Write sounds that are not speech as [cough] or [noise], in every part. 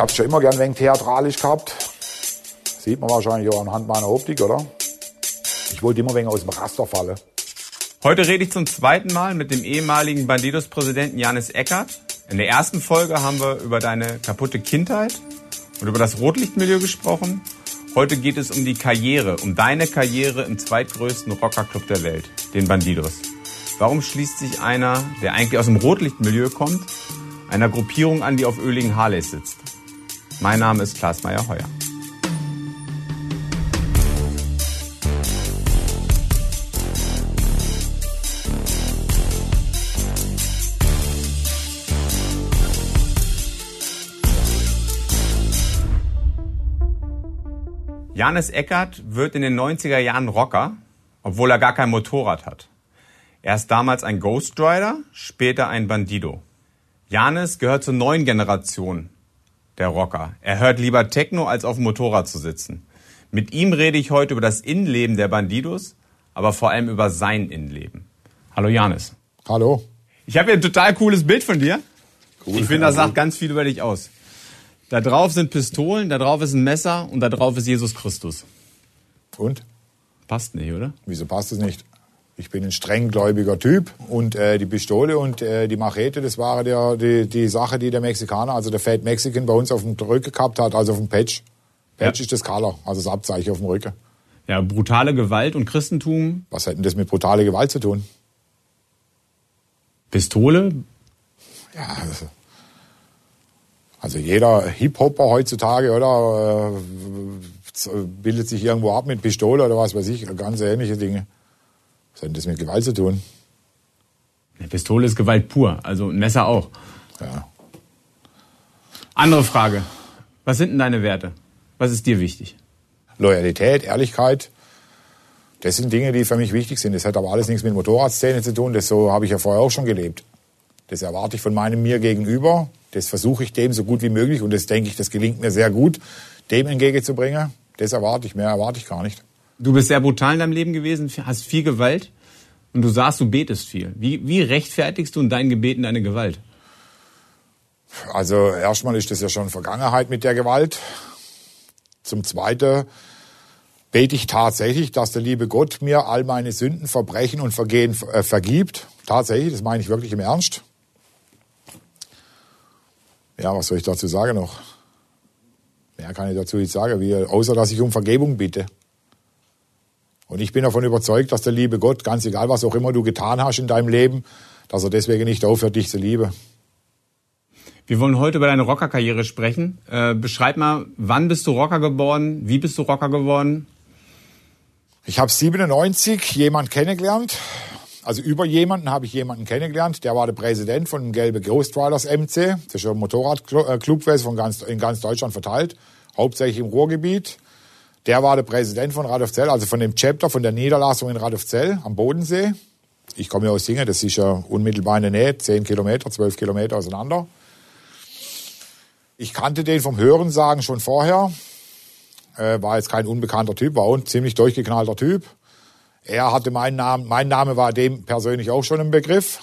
habe schon immer gern wegen theatralisch gehabt. Sieht man wahrscheinlich auch anhand meiner Optik, oder? Ich wollte immer wegen aus dem Raster fallen. Heute rede ich zum zweiten Mal mit dem ehemaligen Bandidos-Präsidenten Janis Eckert. In der ersten Folge haben wir über deine kaputte Kindheit und über das Rotlichtmilieu gesprochen. Heute geht es um die Karriere, um deine Karriere im zweitgrößten Rockerclub der Welt, den Bandidos. Warum schließt sich einer, der eigentlich aus dem Rotlichtmilieu kommt, einer Gruppierung an, die auf öligen Harleys sitzt? Mein Name ist Klaas Meyer-Heuer. Janis Eckert wird in den 90er Jahren Rocker, obwohl er gar kein Motorrad hat. Er ist damals ein Ghost Rider, später ein Bandido. Janis gehört zur neuen Generation der Rocker. Er hört lieber Techno, als auf dem Motorrad zu sitzen. Mit ihm rede ich heute über das Innenleben der Bandidos, aber vor allem über sein Innenleben. Hallo Janis. Hallo. Ich habe hier ein total cooles Bild von dir. Cool. Ich finde, das sagt ganz viel über dich aus. Da drauf sind Pistolen, da drauf ist ein Messer und da drauf ist Jesus Christus. Und? Passt nicht, oder? Wieso passt es nicht? Ich bin ein strenggläubiger Typ und äh, die Pistole und äh, die Machete, das war der, die, die Sache, die der Mexikaner, also der Fat Mexican bei uns auf dem Rücken gehabt hat, also auf dem Patch. Patch ja. ist das Color, also das Abzeichen auf dem Rücken. Ja, brutale Gewalt und Christentum. Was hätten das mit brutale Gewalt zu tun? Pistole? Ja, also also jeder Hip-Hopper heutzutage, oder, äh, bildet sich irgendwo ab mit Pistole oder was weiß ich, ganz ähnliche Dinge. Was hat das mit Gewalt zu tun? Eine Pistole ist Gewalt pur, also ein Messer auch. Ja. Andere Frage. Was sind denn deine Werte? Was ist dir wichtig? Loyalität, Ehrlichkeit. Das sind Dinge, die für mich wichtig sind. Das hat aber alles nichts mit Motorradszene zu tun. Das so habe ich ja vorher auch schon gelebt. Das erwarte ich von meinem mir gegenüber. Das versuche ich dem so gut wie möglich und das denke ich, das gelingt mir sehr gut, dem entgegenzubringen. Das erwarte ich, mehr erwarte ich gar nicht. Du bist sehr brutal in deinem Leben gewesen, hast viel Gewalt und du sagst, du betest viel. Wie, wie rechtfertigst du in deinen Gebeten deine Gewalt? Also erstmal ist das ja schon Vergangenheit mit der Gewalt. Zum Zweiten bete ich tatsächlich, dass der liebe Gott mir all meine Sünden, Verbrechen und Vergehen äh, vergibt. Tatsächlich, das meine ich wirklich im Ernst. Ja, was soll ich dazu sagen noch? Mehr kann ich dazu nicht sagen, wie, außer dass ich um Vergebung bitte. Und ich bin davon überzeugt, dass der liebe Gott, ganz egal was auch immer du getan hast in deinem Leben, dass er deswegen nicht aufhört, dich zu lieben. Wir wollen heute über deine Rockerkarriere sprechen. Äh, beschreib mal, wann bist du Rocker geworden? Wie bist du Rocker geworden? Ich habe 97 jemand kennengelernt, also über jemanden habe ich jemanden kennengelernt, der war der Präsident von dem Gelbe Ghost Riders MC. Das ist ein Motorradclub von ganz, in ganz Deutschland verteilt, hauptsächlich im Ruhrgebiet. Der war der Präsident von Radolfzell, also von dem Chapter, von der Niederlassung in Radolfzell am Bodensee. Ich komme ja aus Singen, das ist ja unmittelbar in der Nähe, 10 Kilometer, 12 Kilometer auseinander. Ich kannte den vom Hörensagen schon vorher. Äh, war jetzt kein unbekannter Typ, war ein ziemlich durchgeknallter Typ. Er hatte meinen Namen, mein Name war dem persönlich auch schon im Begriff.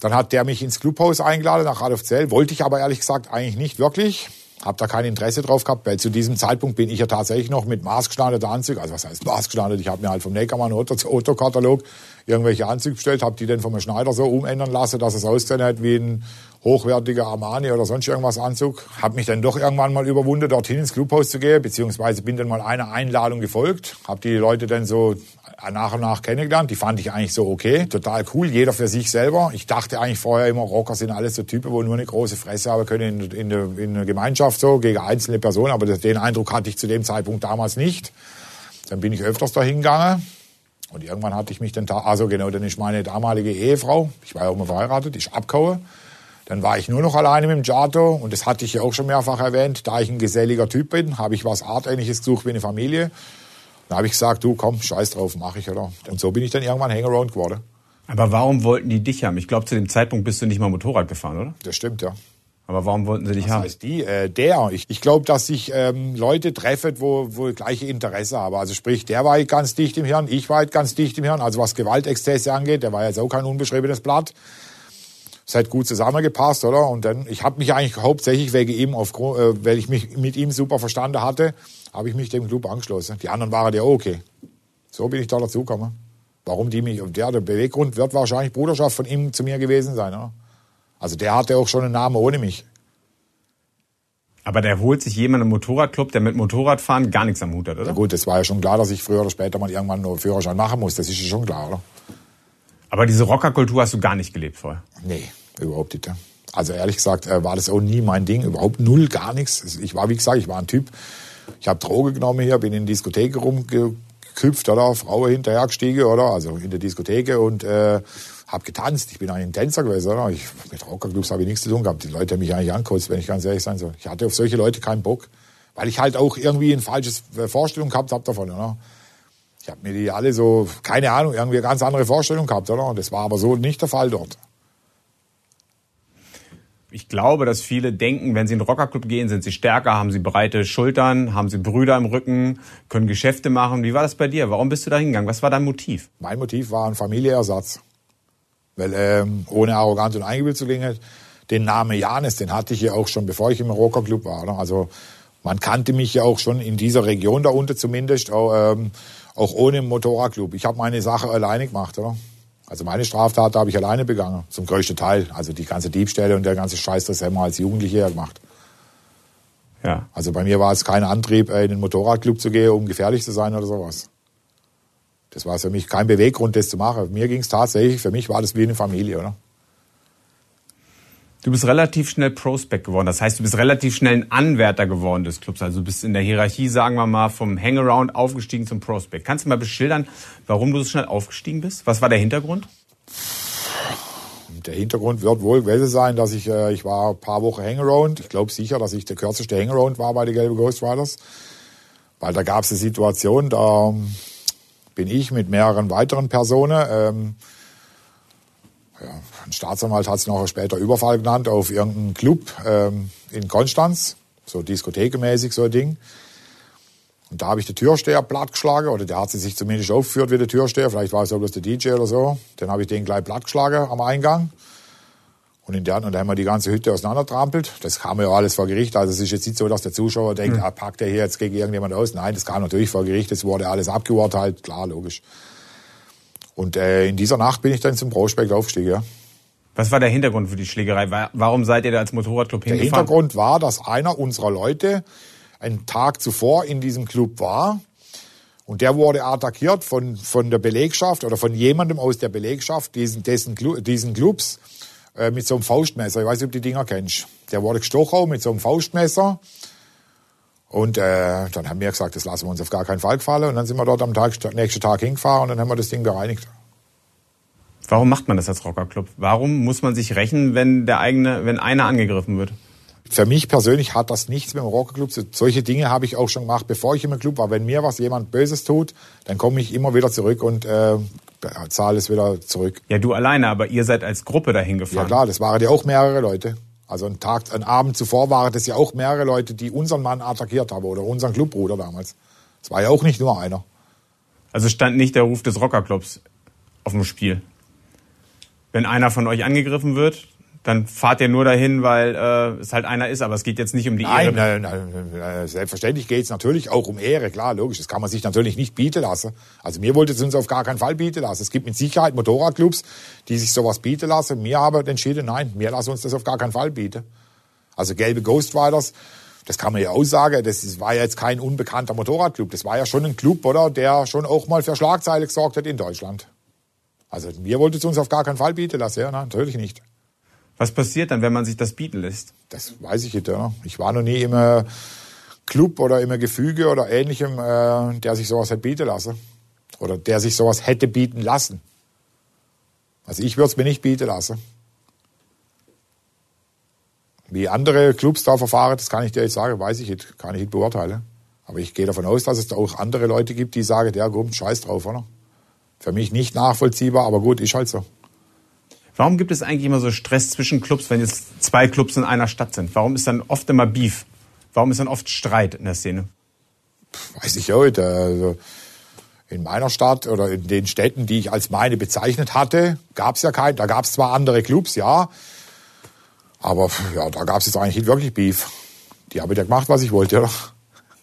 Dann hat der mich ins Clubhaus eingeladen nach Radolfzell. Wollte ich aber ehrlich gesagt eigentlich nicht wirklich. Hab da kein Interesse drauf gehabt, weil zu diesem Zeitpunkt bin ich ja tatsächlich noch mit maßgeschneiderter Anzug, also was heißt maßgeschneidert, ich habe mir halt vom Neckermann Autokatalog irgendwelche Anzüge bestellt, habe die dann vom Schneider so umändern lassen, dass es aussehen hat wie ein hochwertiger Armani oder sonst irgendwas Anzug. Habe mich dann doch irgendwann mal überwunden, dorthin ins Clubhaus zu gehen, beziehungsweise bin dann mal einer Einladung gefolgt, habe die Leute dann so nach und nach kennengelernt. Die fand ich eigentlich so okay, total cool, jeder für sich selber. Ich dachte eigentlich vorher immer, Rocker sind alles so Typen, wo nur eine große Fresse haben können in, in, in der Gemeinschaft so gegen einzelne Personen. Aber den Eindruck hatte ich zu dem Zeitpunkt damals nicht. Dann bin ich öfters dahin gegangen. Und irgendwann hatte ich mich dann, also genau, dann ist meine damalige Ehefrau, ich war ja auch mal verheiratet, ist abgehauen. Dann war ich nur noch alleine mit dem Giato und das hatte ich ja auch schon mehrfach erwähnt. Da ich ein geselliger Typ bin, habe ich was Artähnliches gesucht wie eine Familie. Dann habe ich gesagt, du komm, scheiß drauf, mach ich, oder? Und so bin ich dann irgendwann Hangaround geworden. Aber warum wollten die dich haben? Ich glaube, zu dem Zeitpunkt bist du nicht mal Motorrad gefahren, oder? Das stimmt, ja. Aber warum wollten sie dich Was haben? heißt die? Äh, der. Ich, ich glaube, dass sich ähm, Leute treffen, wo, wo gleiche Interesse haben. Also sprich, der war ganz dicht im Hirn, ich war ganz dicht im Hirn. Also was Gewaltexzesse angeht, der war jetzt auch kein unbeschriebenes Blatt. es hat gut zusammengepasst, oder? Und dann, ich habe mich eigentlich hauptsächlich wegen ihm, aufgrund, äh, weil ich mich mit ihm super verstanden hatte, habe ich mich dem Club angeschlossen. Die anderen waren ja okay. So bin ich da dazugekommen. Warum die mich, und der, der Beweggrund wird wahrscheinlich Bruderschaft von ihm zu mir gewesen sein, oder? Also der hatte auch schon einen Namen ohne mich. Aber der holt sich jemand im Motorradclub, der mit Motorradfahren gar nichts am Hut hat, oder? Ja gut, das war ja schon klar, dass ich früher oder später mal irgendwann nur Führerschein machen muss. Das ist ja schon klar, oder? Aber diese Rockerkultur hast du gar nicht gelebt vorher? Nee, überhaupt nicht. Also ehrlich gesagt äh, war das auch nie mein Ding, überhaupt null, gar nichts. Ich war, wie gesagt, ich war ein Typ, ich habe Droge genommen hier, bin in die Diskothek rumgeküpft, oder, Frau hinterhergestiegen, oder, also in der Diskothek und äh, habe getanzt. Ich bin eigentlich ein Tänzer gewesen, oder? Ich, mit Rockerclubs habe ich nichts zu tun gehabt. Die Leute haben mich eigentlich angekotzt, wenn ich ganz ehrlich sein soll. Ich hatte auf solche Leute keinen Bock, weil ich halt auch irgendwie ein falsches äh, Vorstellung gehabt habe davon, oder? Ich habe mir die alle so, keine Ahnung, irgendwie eine ganz andere Vorstellung gehabt, oder? Und das war aber so nicht der Fall dort. Ich glaube, dass viele denken, wenn sie in den Rockerclub gehen, sind sie stärker, haben sie breite Schultern, haben sie Brüder im Rücken, können Geschäfte machen. Wie war das bei dir? Warum bist du da hingegangen? Was war dein Motiv? Mein Motiv war ein Familieersatz. Weil ähm, ohne arrogant und eingebildet zu klingen, den Namen Janis, den hatte ich ja auch schon, bevor ich im Rockerclub war. Oder? Also man kannte mich ja auch schon in dieser Region da unten zumindest, auch, ähm, auch ohne Motorradclub. Ich habe meine Sache alleine gemacht. Oder? Also meine Straftat habe ich alleine begangen, zum größten Teil. Also die ganze Diebstähle und der ganze Scheiß, das haben wir als Jugendliche gemacht. Ja. Also bei mir war es kein Antrieb, in den Motorradclub zu gehen, um gefährlich zu sein oder sowas. Das war für mich kein Beweggrund, das zu machen. Mir ging es tatsächlich, für mich war das wie eine Familie, oder? Du bist relativ schnell Prospect geworden. Das heißt, du bist relativ schnell ein Anwärter geworden des Clubs. Also du bist in der Hierarchie, sagen wir mal, vom Hangaround aufgestiegen zum Prospect. Kannst du mal beschildern, warum du so schnell aufgestiegen bist? Was war der Hintergrund? Der Hintergrund wird wohl gewesen sein, dass ich, äh, ich war ein paar Wochen Hangaround. Ich glaube sicher, dass ich der kürzeste Hangaround war bei den Gelbe Ghost Riders. Weil da gab es eine Situation, da bin ich mit mehreren weiteren Personen, ähm, ja, ein Staatsanwalt hat es noch später Überfall genannt, auf irgendeinen Club ähm, in Konstanz, so diskothekemäßig so ein Ding. Und da habe ich den Türsteher plattgeschlagen, oder der hat sich zumindest aufgeführt wie der Türsteher, vielleicht war es auch bloß der DJ oder so. Dann habe ich den gleich plattgeschlagen am Eingang. Und, in der, und dann haben wir die ganze Hütte auseinandertrampelt. Das kam ja alles vor Gericht. Also es ist jetzt nicht so, dass der Zuschauer denkt, mhm. ah, packt er hier jetzt gegen irgendjemand aus. Nein, das kam natürlich vor Gericht. Es wurde alles abgeurteilt. Klar, logisch. Und äh, in dieser Nacht bin ich dann zum Prospekt aufgestiegen. Ja. Was war der Hintergrund für die Schlägerei? Warum seid ihr da als Motorradclub hingefahren? Der Hintergrund war, dass einer unserer Leute einen Tag zuvor in diesem Club war. Und der wurde attackiert von, von der Belegschaft oder von jemandem aus der Belegschaft diesen, dessen, diesen Clubs äh, mit so einem Faustmesser. Ich weiß nicht, ob du die Dinger kennst. Der wurde gestochen mit so einem Faustmesser. Und äh, dann haben wir gesagt, das lassen wir uns auf gar keinen Fall gefallen. Und dann sind wir dort am Tag, nächsten Tag hingefahren und dann haben wir das Ding bereinigt. Warum macht man das als Rockerclub? Warum muss man sich rächen, wenn der eigene, wenn einer angegriffen wird? Für mich persönlich hat das nichts mit dem Rockerclub. Solche Dinge habe ich auch schon gemacht, bevor ich im Club war. Wenn mir was jemand Böses tut, dann komme ich immer wieder zurück und äh, zahle es wieder zurück. Ja, du alleine, aber ihr seid als Gruppe dahin gefahren. Ja klar, das waren ja auch mehrere Leute. Also ein Tag, ein Abend zuvor waren das ja auch mehrere Leute, die unseren Mann attackiert haben oder unseren Clubbruder damals. Es war ja auch nicht nur einer. Also stand nicht der Ruf des Rockerclubs auf dem Spiel. Wenn einer von euch angegriffen wird, dann fahrt ihr nur dahin, weil äh, es halt einer ist, aber es geht jetzt nicht um die nein, Ehre. Nein, nein, nein, selbstverständlich geht es natürlich auch um Ehre, klar, logisch. Das kann man sich natürlich nicht bieten lassen. Also mir wollte es uns auf gar keinen Fall bieten lassen. Es gibt mit Sicherheit Motorradclubs, die sich sowas bieten lassen. Mir aber entschieden, nein, mir lassen uns das auf gar keinen Fall bieten. Also gelbe Ghost Riders, das kann man ja aussagen, das war ja jetzt kein unbekannter Motorradclub. Das war ja schon ein Club, oder, der schon auch mal für Schlagzeile gesorgt hat in Deutschland. Also mir wollte es uns auf gar keinen Fall bieten lassen, ja, nein, natürlich nicht. Was passiert dann, wenn man sich das bieten lässt? Das weiß ich nicht. Ja. Ich war noch nie im äh, Club oder im Gefüge oder ähnlichem, äh, der sich sowas hätte bieten lassen. Oder der sich sowas hätte bieten lassen. Also ich würde es mir nicht bieten lassen. Wie andere Clubs da verfahren, das kann ich dir jetzt sagen, weiß ich nicht, kann ich nicht beurteilen. Aber ich gehe davon aus, dass es da auch andere Leute gibt, die sagen, der kommt scheiß drauf, oder? Für mich nicht nachvollziehbar, aber gut, ist halt so. Warum gibt es eigentlich immer so Stress zwischen Clubs, wenn jetzt zwei Clubs in einer Stadt sind? Warum ist dann oft immer Beef? Warum ist dann oft Streit in der Szene? Weiß ich heute. Also in meiner Stadt oder in den Städten, die ich als meine bezeichnet hatte, gab es ja kein. Da gab es zwar andere Clubs, ja, Aber ja, da gab es jetzt eigentlich nicht wirklich Beef. Die haben ja gemacht, was ich wollte, oder?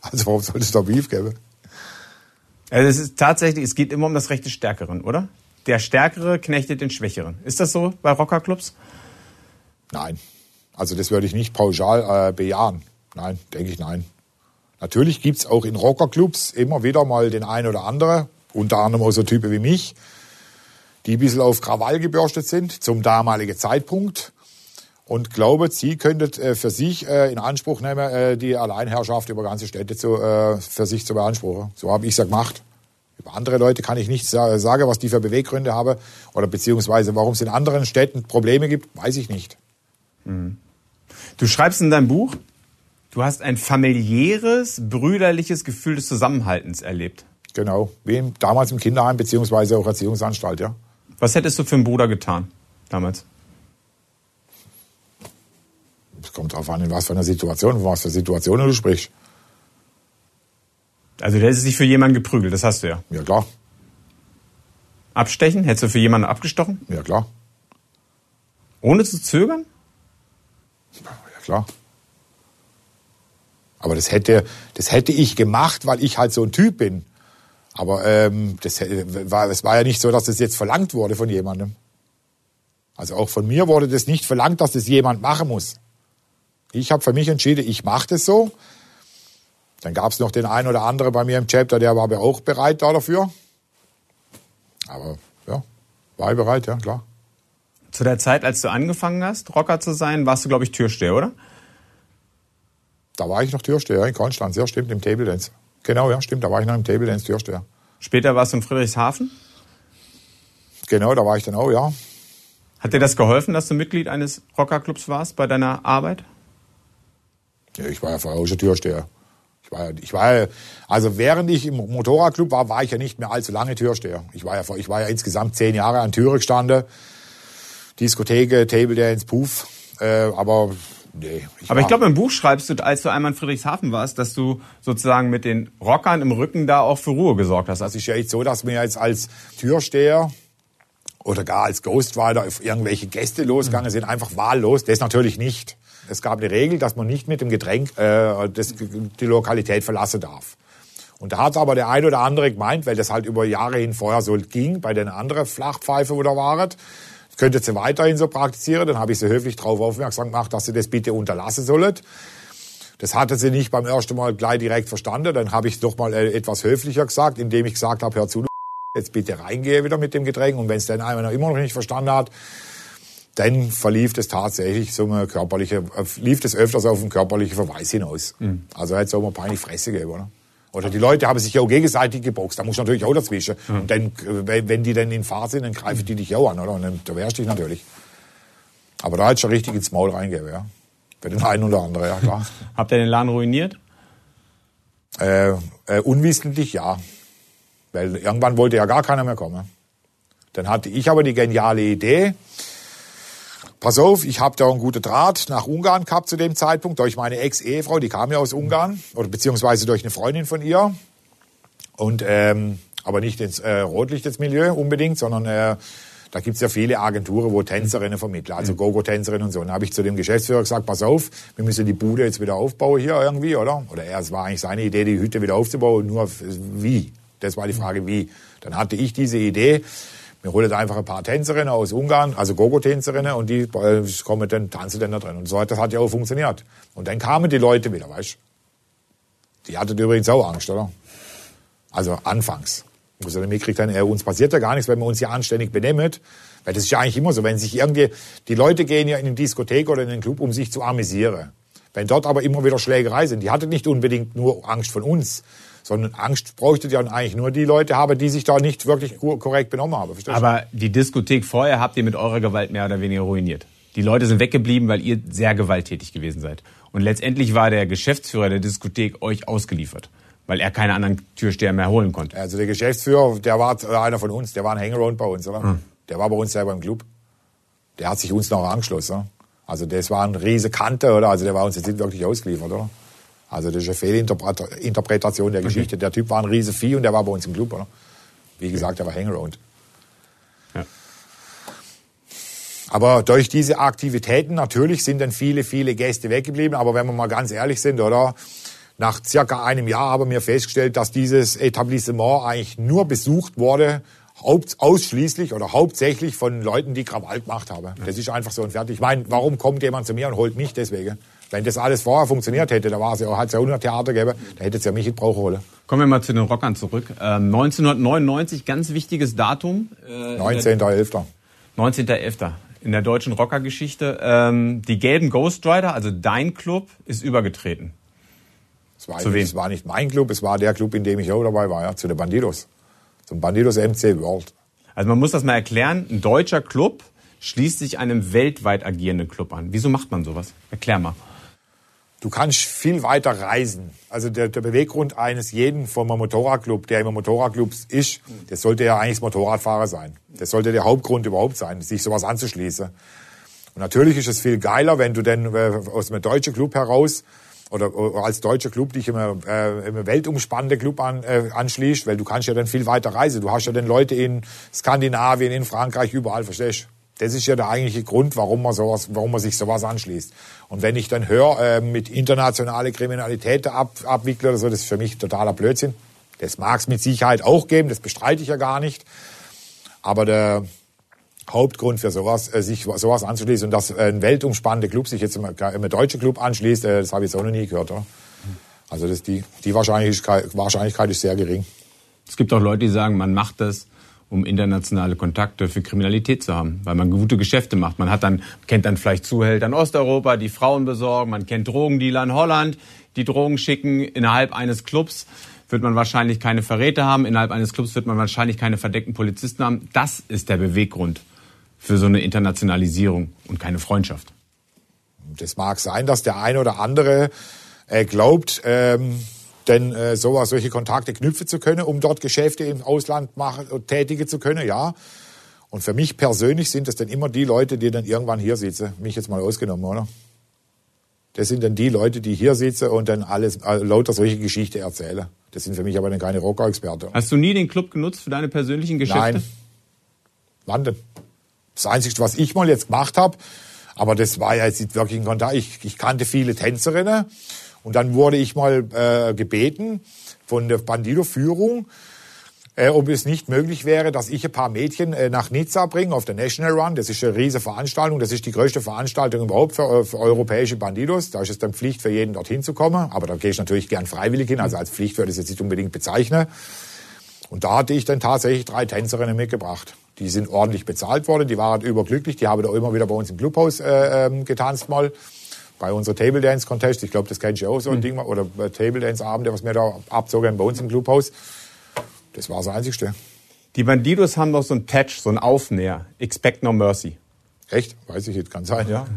Also warum sollte es da Beef geben? Also es ist tatsächlich, es geht immer um das Recht des Stärkeren, oder? Der Stärkere knechtet den Schwächeren. Ist das so bei Rockerclubs? Nein. Also das würde ich nicht pauschal äh, bejahen. Nein, denke ich nein. Natürlich gibt's auch in Rockerclubs immer wieder mal den einen oder andere, unter anderem auch so Typen wie mich, die ein bisschen auf Krawall gebürstet sind zum damaligen Zeitpunkt und glaube, sie könntet äh, für sich äh, in Anspruch nehmen, äh, die Alleinherrschaft über ganze Städte zu, für sich zu beanspruchen. So habe ich es ja gemacht. Über andere Leute kann ich nicht sagen, was die für Beweggründe haben oder beziehungsweise warum es in anderen Städten Probleme gibt, weiß ich nicht. Mhm. Du schreibst in deinem Buch, du hast ein familiäres, brüderliches Gefühl des Zusammenhaltens erlebt. Genau, wie damals im Kinderheim beziehungsweise auch Erziehungsanstalt, ja. Was hättest du für einen Bruder getan damals? Es kommt darauf an, in was für einer Situation, von was für Situationen du sprichst. Also du hättest dich für jemanden geprügelt, das hast du ja. Ja, klar. Abstechen? Hättest du für jemanden abgestochen? Ja, klar. Ohne zu zögern? Ja, klar. Aber das hätte, das hätte ich gemacht, weil ich halt so ein Typ bin. Aber ähm, das, war, das war ja nicht so, dass das jetzt verlangt wurde von jemandem. Also auch von mir wurde das nicht verlangt, dass das jemand machen muss. Ich habe für mich entschieden, ich mache das so. Dann gab es noch den einen oder anderen bei mir im Chapter, der war aber auch bereit da dafür. Aber ja, war ich bereit, ja, klar. Zu der Zeit, als du angefangen hast, Rocker zu sein, warst du, glaube ich, Türsteher, oder? Da war ich noch Türsteher in Konstanz, ja, stimmt, im Table Dance. Genau, ja, stimmt, da war ich noch im Table Dance Türsteher. Später warst du in Friedrichshafen? Genau, da war ich dann auch, ja. Hat dir das geholfen, dass du Mitglied eines Rockerclubs warst bei deiner Arbeit? Ja, ich war ja vorher auch schon Türsteher. Ich war, ich war ja, also während ich im Motorradclub war, war ich ja nicht mehr allzu lange Türsteher. Ich war ja, ich war ja insgesamt zehn Jahre an Türe gestanden. Diskotheke, Table Dance, Puff. Äh, aber nee. Ich aber ich glaube, im Buch schreibst du, als du einmal in Friedrichshafen warst, dass du sozusagen mit den Rockern im Rücken da auch für Ruhe gesorgt hast. Das ist ja jetzt so, dass mir jetzt als Türsteher oder gar als Ghostwriter auf irgendwelche Gäste losgegangen sind, einfach wahllos. Das natürlich nicht. Es gab eine Regel, dass man nicht mit dem Getränk äh, das, die Lokalität verlassen darf. Und da hat aber der ein oder andere gemeint, weil das halt über Jahre hin vorher so ging, bei den anderen Flachpfeife, da waren, könnte sie weiterhin so praktizieren. Dann habe ich sie höflich darauf aufmerksam gemacht, dass sie das bitte unterlassen sollen. Das hatte sie nicht beim ersten Mal gleich direkt verstanden. Dann habe ich es doch mal äh, etwas höflicher gesagt, indem ich gesagt habe, hör zu, jetzt bitte reingehe wieder mit dem Getränk. Und wenn es dann noch immer noch nicht verstanden hat, dann verlief das tatsächlich so eine körperliche, lief das öfters auf einen körperlichen Verweis hinaus. Mhm. Also hätte es auch mal peinlich Fresse gegeben, oder? Oder die Leute haben sich ja auch gegenseitig geboxt, da muss natürlich auch dazwischen. Mhm. Und dann, wenn die dann in Fahrt sind, dann greifen die dich auch an, oder? Und dann da wehrst du dich natürlich. Aber da hätte schon richtig ins Maul reingegeben, ja. Für den einen oder anderen, ja klar. [laughs] Habt ihr den Laden ruiniert? Äh, äh, unwissentlich ja. Weil irgendwann wollte ja gar keiner mehr kommen. Dann hatte ich aber die geniale Idee, pass auf, ich habe da einen guten Draht nach Ungarn gehabt zu dem Zeitpunkt, durch meine Ex-Ehefrau, die kam ja aus Ungarn, oder beziehungsweise durch eine Freundin von ihr. Und ähm, aber nicht ins äh, Rotlichtesmilieu unbedingt, sondern äh, da gibt's ja viele Agenturen, wo Tänzerinnen vermitteln, also Gogo-Tänzerinnen und so. Und dann habe ich zu dem Geschäftsführer gesagt, pass auf, wir müssen die Bude jetzt wieder aufbauen hier irgendwie, oder? Oder er, es war eigentlich seine Idee, die Hütte wieder aufzubauen, nur wie? Das war die Frage, wie. Dann hatte ich diese Idee, wir holen einfach ein paar Tänzerinnen aus Ungarn, also Gogo-Tänzerinnen, und die äh, kommen dann, tanzen dann da drin. Und so hat das hat ja auch funktioniert. Und dann kamen die Leute wieder, weißt Die hatten übrigens auch Angst, oder? Also anfangs. Wo dann mitkriegt, dann, äh, uns passiert ja gar nichts, wenn wir uns hier anständig benehmen. Weil das ist ja eigentlich immer so, wenn sich irgendwie, die Leute gehen ja in eine Diskothek oder in den Club, um sich zu amüsieren. Wenn dort aber immer wieder Schlägerei sind, die hatten nicht unbedingt nur Angst von uns, sondern Angst bräuchtet ja eigentlich nur die Leute haben, die sich da nicht wirklich korrekt benommen haben. Aber die Diskothek vorher habt ihr mit eurer Gewalt mehr oder weniger ruiniert. Die Leute sind weggeblieben, weil ihr sehr gewalttätig gewesen seid. Und letztendlich war der Geschäftsführer der Diskothek euch ausgeliefert, weil er keine anderen Türsteher mehr holen konnte. Also der Geschäftsführer, der war einer von uns, der war ein Hangaround bei uns, oder? Hm. Der war bei uns selber im Club. Der hat sich uns noch angeschlossen. Also das war ein riese Kante, oder? Also der war uns jetzt nicht wirklich ausgeliefert, oder? Also das ist eine Fehlinterpretation der Geschichte. Okay. Der Typ war ein riese Vieh und der war bei uns im Club, oder? Wie gesagt, der war Hangaround. Ja. Aber durch diese Aktivitäten natürlich sind dann viele, viele Gäste weggeblieben. Aber wenn wir mal ganz ehrlich sind, oder? Nach circa einem Jahr haben wir festgestellt, dass dieses Etablissement eigentlich nur besucht wurde, ausschließlich oder hauptsächlich von Leuten, die Krawall gemacht haben. Das ist einfach so und fertig. Ich meine, warum kommt jemand zu mir und holt mich deswegen? Wenn das alles vorher funktioniert hätte, da war es ja, hat es ja 100 Theater gegeben, da hätte es ja mich in Brauch holen. Kommen wir mal zu den Rockern zurück. Ähm, 1999, ganz wichtiges Datum. Äh, 19.11. 19.11. In der deutschen Rockergeschichte. Ähm, die gelben Ghost Rider, also dein Club, ist übergetreten. Es war, zu wem? es war nicht mein Club, es war der Club, in dem ich auch dabei war, ja, zu den Bandidos. Zum Bandidos MC World. Also man muss das mal erklären. Ein deutscher Club schließt sich einem weltweit agierenden Club an. Wieso macht man sowas? Erklär mal. Du kannst viel weiter reisen. Also der, der Beweggrund eines jeden vom Motorradclub, der im Motorradclub ist, das sollte ja eigentlich das Motorradfahrer sein. Das sollte der Hauptgrund überhaupt sein, sich sowas anzuschließen. Und natürlich ist es viel geiler, wenn du denn äh, aus einem deutschen Club heraus oder, oder als deutscher Club dich immer äh, im weltumspannenden Club an, äh, anschließt, weil du kannst ja dann viel weiter reisen. Du hast ja dann Leute in Skandinavien, in Frankreich, überall, verstehst du? Das ist ja der eigentliche Grund, warum man sowas, warum man sich sowas anschließt. Und wenn ich dann höre, äh, mit internationale Kriminalität ab, abwickle oder so, das ist für mich totaler Blödsinn. Das mag es mit Sicherheit auch geben, das bestreite ich ja gar nicht. Aber der Hauptgrund für sowas, äh, sich sowas anzuschließen und dass ein weltumspannender Club sich jetzt im deutschen Club anschließt, äh, das habe ich jetzt auch noch nie gehört. Oder? Also das, die, die Wahrscheinlichkeit, Wahrscheinlichkeit ist sehr gering. Es gibt auch Leute, die sagen, man macht das, um internationale Kontakte für Kriminalität zu haben, weil man gute Geschäfte macht. Man hat dann, kennt dann vielleicht Zuhälter in Osteuropa, die Frauen besorgen, man kennt Drogendealer in Holland, die Drogen schicken. Innerhalb eines Clubs wird man wahrscheinlich keine Verräter haben, innerhalb eines Clubs wird man wahrscheinlich keine verdeckten Polizisten haben. Das ist der Beweggrund für so eine Internationalisierung und keine Freundschaft. Das mag sein, dass der eine oder andere äh, glaubt, ähm denn äh, sowas, solche Kontakte knüpfen zu können, um dort Geschäfte im Ausland machen, tätigen zu können, ja. Und für mich persönlich sind es dann immer die Leute, die dann irgendwann hier sitzen, mich jetzt mal ausgenommen, oder? Das sind dann die Leute, die hier sitzen und dann alles äh, lauter solche Geschichten erzählen. Das sind für mich aber dann keine Rocker-Experten. Hast du nie den Club genutzt für deine persönlichen Geschäfte? Nein. Wann denn? Das Einzige, was ich mal jetzt gemacht habe, aber das war ja jetzt nicht wirklich ein Kontakt. Ich, ich kannte viele Tänzerinnen und dann wurde ich mal äh, gebeten von der Bandido-Führung, äh, ob es nicht möglich wäre, dass ich ein paar Mädchen äh, nach Nizza bringe auf der National Run. Das ist eine riesige Veranstaltung. Das ist die größte Veranstaltung überhaupt für, äh, für europäische Bandidos. Da ist es dann Pflicht für jeden dorthin zu kommen. Aber da gehe ich natürlich gern freiwillig hin. Also als Pflicht würde ich es jetzt nicht unbedingt bezeichnen. Und da hatte ich dann tatsächlich drei Tänzerinnen mitgebracht. Die sind ordentlich bezahlt worden. Die waren überglücklich. Die haben da immer wieder bei uns im Clubhaus äh, ähm, getanzt mal bei unserer Table Dance Contest, ich glaube, das kennst du auch so ein mhm. Ding, oder Table Dance Abende, was wir da abzogen bei uns im Clubhaus. Das war das Einzigste. Die Bandidos haben doch so ein Patch, so ein Aufnäher. Expect no mercy. Echt? Weiß ich jetzt, kann sein, ja.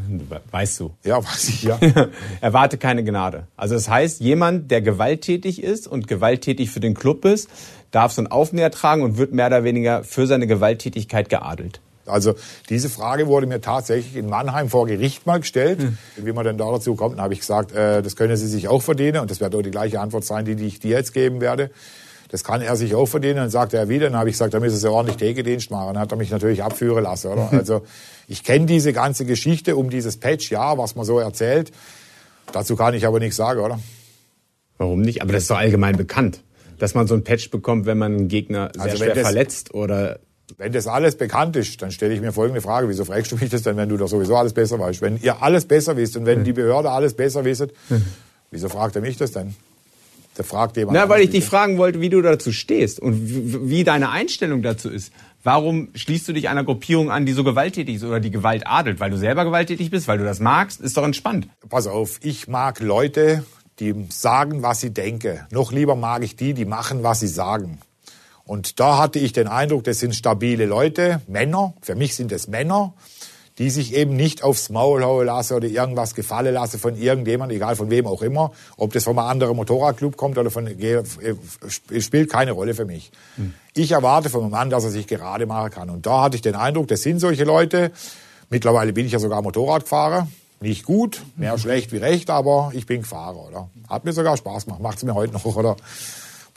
Weißt du. Ja, weiß ich, ja. [laughs] Erwarte keine Gnade. Also das heißt, jemand, der gewalttätig ist und gewalttätig für den Club ist, darf so ein Aufnäher tragen und wird mehr oder weniger für seine Gewalttätigkeit geadelt. Also diese Frage wurde mir tatsächlich in Mannheim vor Gericht mal gestellt. Mhm. Wie man denn da dazu kommt, dann habe ich gesagt, äh, das können Sie sich auch verdienen. Und das wird auch die gleiche Antwort sein, die, die ich dir jetzt geben werde. Das kann er sich auch verdienen. Dann sagt er wieder, dann habe ich gesagt, da müssen Sie ordentlich Tägedienst machen. Dann hat er mich natürlich abführen lassen. Oder? Also ich kenne diese ganze Geschichte um dieses Patch, ja, was man so erzählt. Dazu kann ich aber nichts sagen, oder? Warum nicht? Aber das ist doch allgemein bekannt, dass man so ein Patch bekommt, wenn man einen Gegner sehr also schwer verletzt oder wenn das alles bekannt ist, dann stelle ich mir folgende Frage. Wieso fragst du mich das denn, wenn du doch sowieso alles besser weißt? Wenn ihr alles besser wisst und wenn hm. die Behörde alles besser wisst, hm. wieso fragt er mich das denn? Der fragt jemand. Na, weil ich dich fragen wollte, wie du dazu stehst und wie deine Einstellung dazu ist. Warum schließt du dich einer Gruppierung an, die so gewalttätig ist oder die Gewalt adelt? Weil du selber gewalttätig bist, weil du das magst? Ist doch entspannt. Pass auf, ich mag Leute, die sagen, was sie denken. Noch lieber mag ich die, die machen, was sie sagen. Und da hatte ich den Eindruck, das sind stabile Leute, Männer, für mich sind es Männer, die sich eben nicht aufs Maul hauen lassen oder irgendwas gefallen lassen von irgendjemand, egal von wem auch immer. Ob das von einem anderen Motorradclub kommt oder von, spielt keine Rolle für mich. Hm. Ich erwarte von einem Mann, dass er sich gerade machen kann. Und da hatte ich den Eindruck, das sind solche Leute. Mittlerweile bin ich ja sogar Motorradfahrer. Nicht gut, mehr mhm. schlecht wie recht, aber ich bin Fahrer, oder? Hat mir sogar Spaß gemacht, macht es mir heute noch, oder?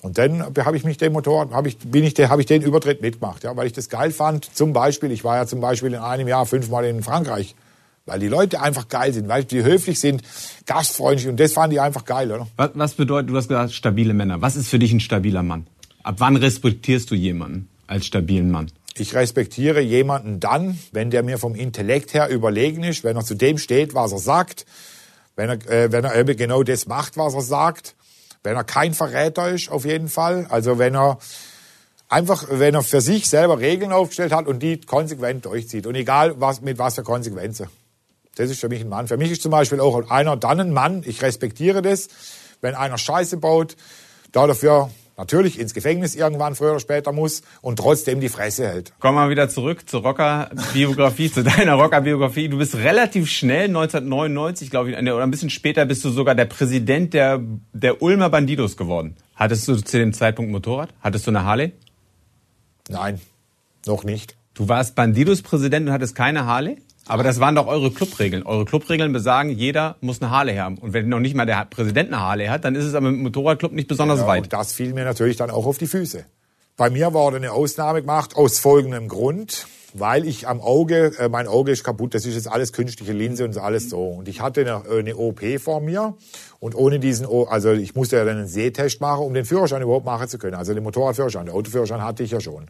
Und dann habe ich mich dem Motorrad, habe ich, bin ich, habe ich den Übertritt mitgemacht, ja, weil ich das geil fand. Zum Beispiel, ich war ja zum Beispiel in einem Jahr fünfmal in Frankreich, weil die Leute einfach geil sind, weil die höflich sind, gastfreundlich und das fanden die einfach geil, oder? Was, was bedeutet, du hast gesagt, stabile Männer. Was ist für dich ein stabiler Mann? Ab wann respektierst du jemanden als stabilen Mann? Ich respektiere jemanden dann, wenn der mir vom Intellekt her überlegen ist, wenn er zu dem steht, was er sagt, wenn er, äh, wenn er eben genau das macht, was er sagt, wenn er kein Verräter ist, auf jeden Fall. Also wenn er einfach, wenn er für sich selber Regeln aufgestellt hat und die konsequent durchzieht. Und egal was, mit was für Konsequenzen. Das ist für mich ein Mann. Für mich ist zum Beispiel auch einer dann ein Mann. Ich respektiere das. Wenn einer Scheiße baut, da dafür natürlich ins Gefängnis irgendwann früher oder später muss und trotzdem die Fresse hält. Kommen wir wieder zurück zur Rocker-Biografie, [laughs] zu deiner Rocker-Biografie. Du bist relativ schnell, 1999, glaube ich, oder ein bisschen später bist du sogar der Präsident der, der Ulmer Bandidos geworden. Hattest du zu dem Zeitpunkt Motorrad? Hattest du eine Harley? Nein, noch nicht. Du warst Bandidos-Präsident und hattest keine Harley? Aber das waren doch eure Clubregeln. Eure Clubregeln besagen, jeder muss eine Harley haben. Und wenn noch nicht mal der Präsident eine Harley hat, dann ist es aber im Motorradclub nicht besonders ja, weit. Und das fiel mir natürlich dann auch auf die Füße. Bei mir wurde eine Ausnahme gemacht aus folgendem Grund, weil ich am Auge, äh, mein Auge ist kaputt, das ist jetzt alles künstliche Linse und alles so. Und ich hatte eine, eine OP vor mir und ohne diesen, o also ich musste ja dann einen Sehtest machen, um den Führerschein überhaupt machen zu können. Also den Motorradführerschein, den Autoführerschein hatte ich ja schon.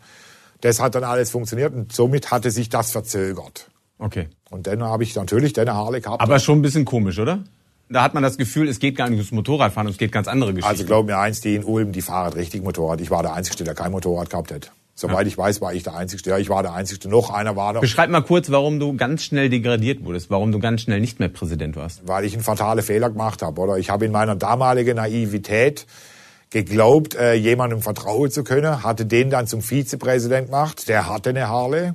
Das hat dann alles funktioniert und somit hatte sich das verzögert. Okay. Und dann habe ich natürlich deine Harley gehabt. Aber schon ein bisschen komisch, oder? Da hat man das Gefühl, es geht gar nicht ums Motorradfahren, es geht ganz andere Geschichten. Also glaub mir eins, die in Ulm, die fahren richtig Motorrad. Ich war der Einzige, der kein Motorrad gehabt hat. Soweit ja. ich weiß, war ich der Einzige. Ja, ich war der Einzige. Noch einer war da. Beschreib mal kurz, warum du ganz schnell degradiert wurdest, warum du ganz schnell nicht mehr Präsident warst. Weil ich einen fatalen Fehler gemacht habe, oder? Ich habe in meiner damaligen Naivität geglaubt, äh, jemandem vertrauen zu können, hatte den dann zum Vizepräsident gemacht. Der hatte eine Harley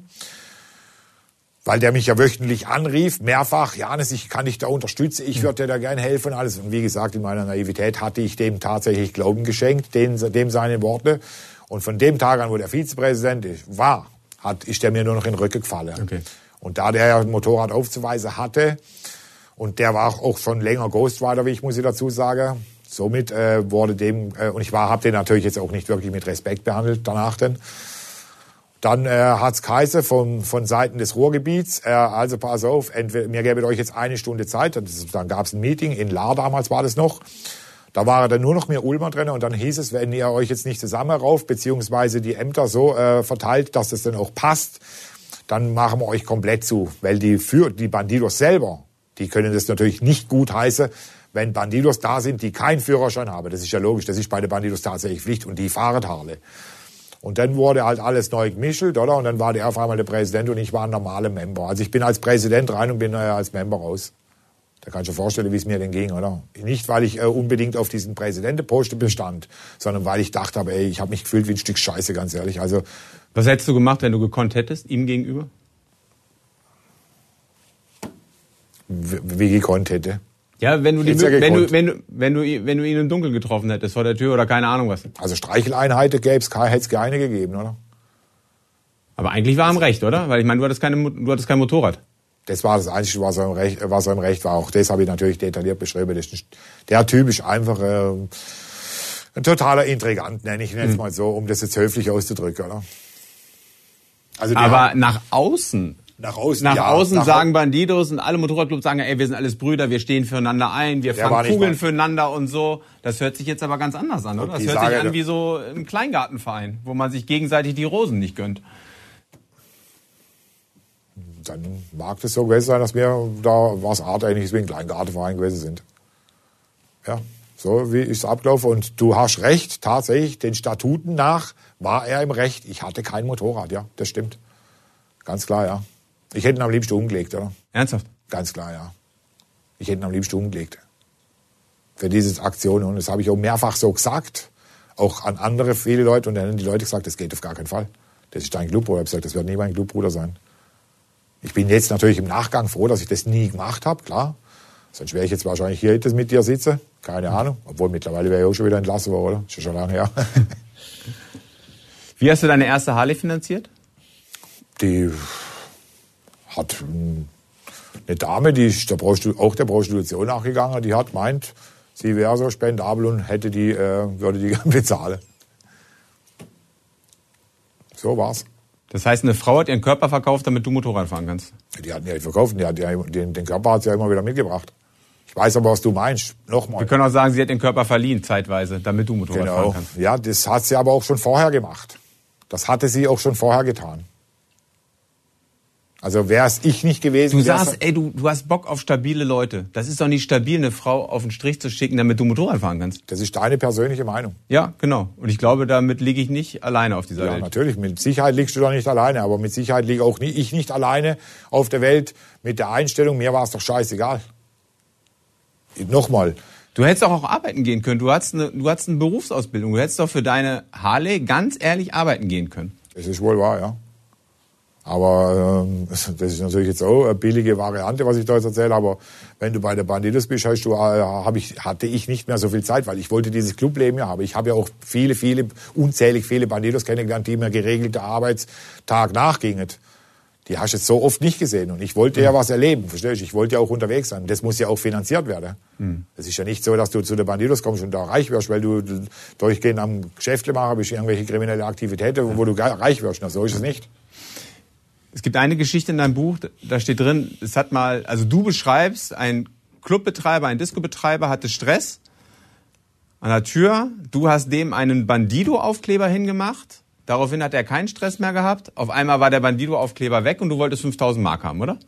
weil der mich ja wöchentlich anrief, mehrfach, Janis, ich kann dich da unterstützen, ich würde dir da gern helfen, alles. Und wie gesagt, in meiner Naivität hatte ich dem tatsächlich Glauben geschenkt, dem, dem seine Worte. Und von dem Tag an, wo der Vizepräsident war, hat, ist der mir nur noch in den Rücken gefallen. Okay. Und da der ja ein Motorrad aufzuweisen hatte, und der war auch schon länger Ghostwriter, wie ich muss ich dazu sagen, somit äh, wurde dem, äh, und ich war, habe den natürlich jetzt auch nicht wirklich mit Respekt behandelt danach denn, dann äh, hat's geheißen von, von Seiten des Ruhrgebiets, äh, also pass auf, entweder, mir gäbe euch jetzt eine Stunde Zeit, dann gab's ein Meeting, in Lahr damals war das noch, da war dann nur noch mehr Ulmer drin und dann hieß es, wenn ihr euch jetzt nicht zusammenrauft, beziehungsweise die Ämter so äh, verteilt, dass das dann auch passt, dann machen wir euch komplett zu. Weil die, für, die Bandidos selber, die können das natürlich nicht gut heißen, wenn Bandidos da sind, die keinen Führerschein haben. Das ist ja logisch, das ist bei den Bandidos tatsächlich Pflicht und die fahren Harle. Und dann wurde halt alles neu gemischelt, oder? Und dann war der auf einmal der Präsident und ich war ein normaler Member. Also ich bin als Präsident rein und bin äh, als Member raus. Da kannst du dir vorstellen, wie es mir denn ging, oder? Nicht, weil ich äh, unbedingt auf diesen Präsidentenposten bestand, sondern weil ich dachte, ey, ich habe mich gefühlt wie ein Stück Scheiße, ganz ehrlich. Also Was hättest du gemacht, wenn du gekonnt hättest, ihm gegenüber? Wie, wie gekonnt hätte. Ja, wenn du, die, wenn, du, wenn, du, wenn, du, wenn du ihn im Dunkeln getroffen hättest vor der Tür oder keine Ahnung was. Also Streicheleinheiten gäbe es hätte es keine gegeben, oder? Aber eigentlich war er im Recht, oder? Weil ich meine, du hattest, keine, du hattest kein Motorrad. Das war das Einzige, was er im Recht, was er im Recht war. Auch das habe ich natürlich detailliert beschrieben. Das ist der Typ ist einfach äh, ein totaler Intrigant, nenne ich ihn jetzt hm. mal so, um das jetzt höflich auszudrücken, oder? Also Aber nach außen nach außen, nach ja, außen nach sagen Bandidos und alle Motorradclubs sagen, ey, wir sind alles Brüder, wir stehen füreinander ein, wir fangen Kugeln füreinander und so. Das hört sich jetzt aber ganz anders an, oder? Das hört sich an wie so ein Kleingartenverein, wo man sich gegenseitig die Rosen nicht gönnt. Dann mag das so gewesen sein, dass wir da was artähnliches wie ein Kleingartenverein gewesen sind. Ja, so wie es ablaufe. Und du hast recht, tatsächlich, den Statuten nach war er im Recht. Ich hatte kein Motorrad, ja, das stimmt. Ganz klar, ja. Ich hätte ihn am liebsten umgelegt, oder? Ernsthaft? Ganz klar, ja. Ich hätte ihn am liebsten umgelegt. Für diese Aktion. Und das habe ich auch mehrfach so gesagt. Auch an andere viele Leute. Und dann haben die Leute gesagt, das geht auf gar keinen Fall. Das ist dein Clubbruder. Ich habe gesagt, das wird nie mein Clubbruder sein. Ich bin jetzt natürlich im Nachgang froh, dass ich das nie gemacht habe, klar. Sonst wäre ich jetzt wahrscheinlich hier jetzt mit dir sitze. Keine Ahnung. Obwohl mittlerweile wäre ich auch schon wieder entlassen worden, oder? Ist ja schon lange her. [laughs] Wie hast du deine erste Harley finanziert? Die hat eine Dame, die ist der auch der Prostitution nachgegangen, die hat meint, sie wäre so spendabel und hätte die, äh, würde die [laughs] gern bezahlen. So war's. Das heißt, eine Frau hat ihren Körper verkauft, damit du Motorrad fahren kannst. Die hat ihn ja nicht verkauft, die hat ja, den, den Körper hat sie ja immer wieder mitgebracht. Ich weiß aber, was du meinst. Nochmal. Wir können auch sagen, sie hat den Körper verliehen, zeitweise, damit du Motorrad Genau. fahren kannst. Ja, das hat sie aber auch schon vorher gemacht. Das hatte sie auch schon vorher getan. Also wäre es ich nicht gewesen. Du sagst, ey, du, du hast Bock auf stabile Leute. Das ist doch nicht stabil, eine Frau auf den Strich zu schicken, damit du Motorrad fahren kannst. das ist deine persönliche Meinung. Ja, genau. Und ich glaube, damit liege ich nicht alleine auf dieser Ja, Welt. natürlich. Mit Sicherheit liegst du da nicht alleine, aber mit Sicherheit liege auch nie, ich nicht alleine auf der Welt mit der Einstellung, mir war es doch scheißegal. Nochmal, Du hättest doch auch arbeiten gehen können. Du hattest, eine, du hattest eine Berufsausbildung. Du hättest doch für deine Harley ganz ehrlich arbeiten gehen können. das ist wohl wahr, ja. Aber ähm, das ist natürlich jetzt auch eine billige Variante, was ich da jetzt erzähle. Aber wenn du bei der Bandidos bist, hast du, äh, hab ich, hatte ich nicht mehr so viel Zeit, weil ich wollte dieses Clubleben ja haben. Ich habe ja auch viele, viele, unzählig viele Bandidos kennengelernt, die mir geregelter Arbeitstag nachgingen. Die hast du jetzt so oft nicht gesehen. Und ich wollte ja was erleben, verstehst du? Ich wollte ja auch unterwegs sein. Das muss ja auch finanziert werden. Es ist ja nicht so, dass du zu den Bandidos kommst und da reich wirst, weil du du durchgehend am Geschäfte machen bist, irgendwelche kriminelle Aktivitäten, wo du reich wirst. Na, so ist es nicht. Es gibt eine Geschichte in deinem Buch, da steht drin, es hat mal, also du beschreibst, ein Clubbetreiber, ein Discobetreiber hatte Stress an der Tür. Du hast dem einen Bandido-Aufkleber hingemacht. Daraufhin hat er keinen Stress mehr gehabt. Auf einmal war der Bandido-Aufkleber weg und du wolltest 5000 Mark haben, oder?